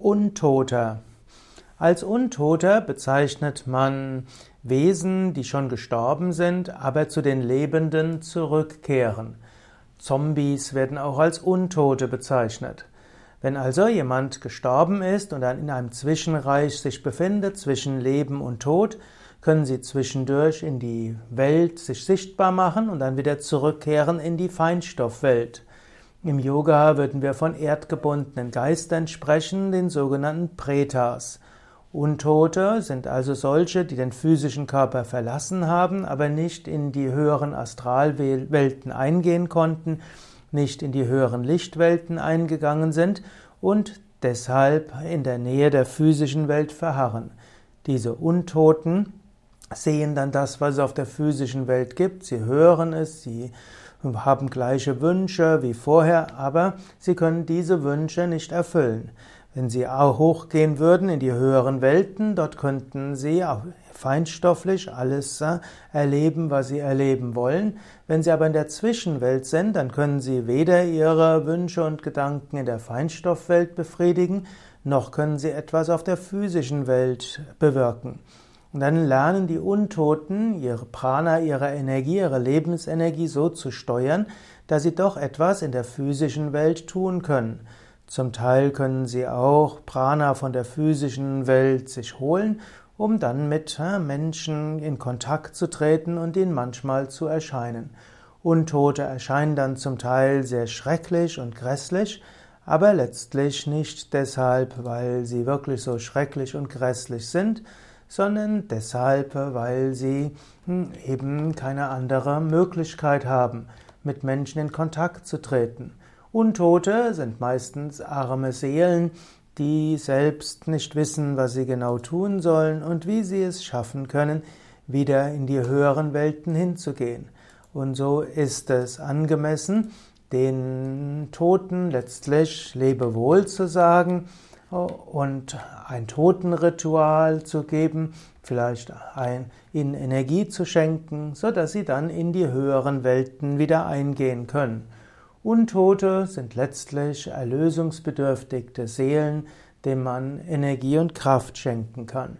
Untoter. Als Untoter bezeichnet man Wesen, die schon gestorben sind, aber zu den Lebenden zurückkehren. Zombies werden auch als Untote bezeichnet. Wenn also jemand gestorben ist und dann in einem Zwischenreich sich befindet, zwischen Leben und Tod, können sie zwischendurch in die Welt sich sichtbar machen und dann wieder zurückkehren in die Feinstoffwelt. Im Yoga würden wir von erdgebundenen Geistern sprechen, den sogenannten Pretas. Untote sind also solche, die den physischen Körper verlassen haben, aber nicht in die höheren Astralwelten eingehen konnten, nicht in die höheren Lichtwelten eingegangen sind und deshalb in der Nähe der physischen Welt verharren. Diese Untoten sehen dann das, was es auf der physischen Welt gibt, sie hören es, sie haben gleiche Wünsche wie vorher, aber sie können diese Wünsche nicht erfüllen. Wenn sie auch hochgehen würden in die höheren Welten, dort könnten sie auch feinstofflich alles äh, erleben, was sie erleben wollen. Wenn sie aber in der Zwischenwelt sind, dann können sie weder ihre Wünsche und Gedanken in der Feinstoffwelt befriedigen, noch können sie etwas auf der physischen Welt bewirken. Und dann lernen die Untoten ihre Prana, ihre Energie, ihre Lebensenergie so zu steuern, dass sie doch etwas in der physischen Welt tun können. Zum Teil können sie auch Prana von der physischen Welt sich holen, um dann mit Menschen in Kontakt zu treten und ihnen manchmal zu erscheinen. Untote erscheinen dann zum Teil sehr schrecklich und grässlich, aber letztlich nicht deshalb, weil sie wirklich so schrecklich und grässlich sind, sondern deshalb, weil sie hm, eben keine andere Möglichkeit haben, mit Menschen in Kontakt zu treten. Untote sind meistens arme Seelen, die selbst nicht wissen, was sie genau tun sollen und wie sie es schaffen können, wieder in die höheren Welten hinzugehen. Und so ist es angemessen, den Toten letztlich Lebewohl zu sagen, und ein Totenritual zu geben, vielleicht ein, ihnen Energie zu schenken, so dass sie dann in die höheren Welten wieder eingehen können. Untote sind letztlich erlösungsbedürftige Seelen, denen man Energie und Kraft schenken kann.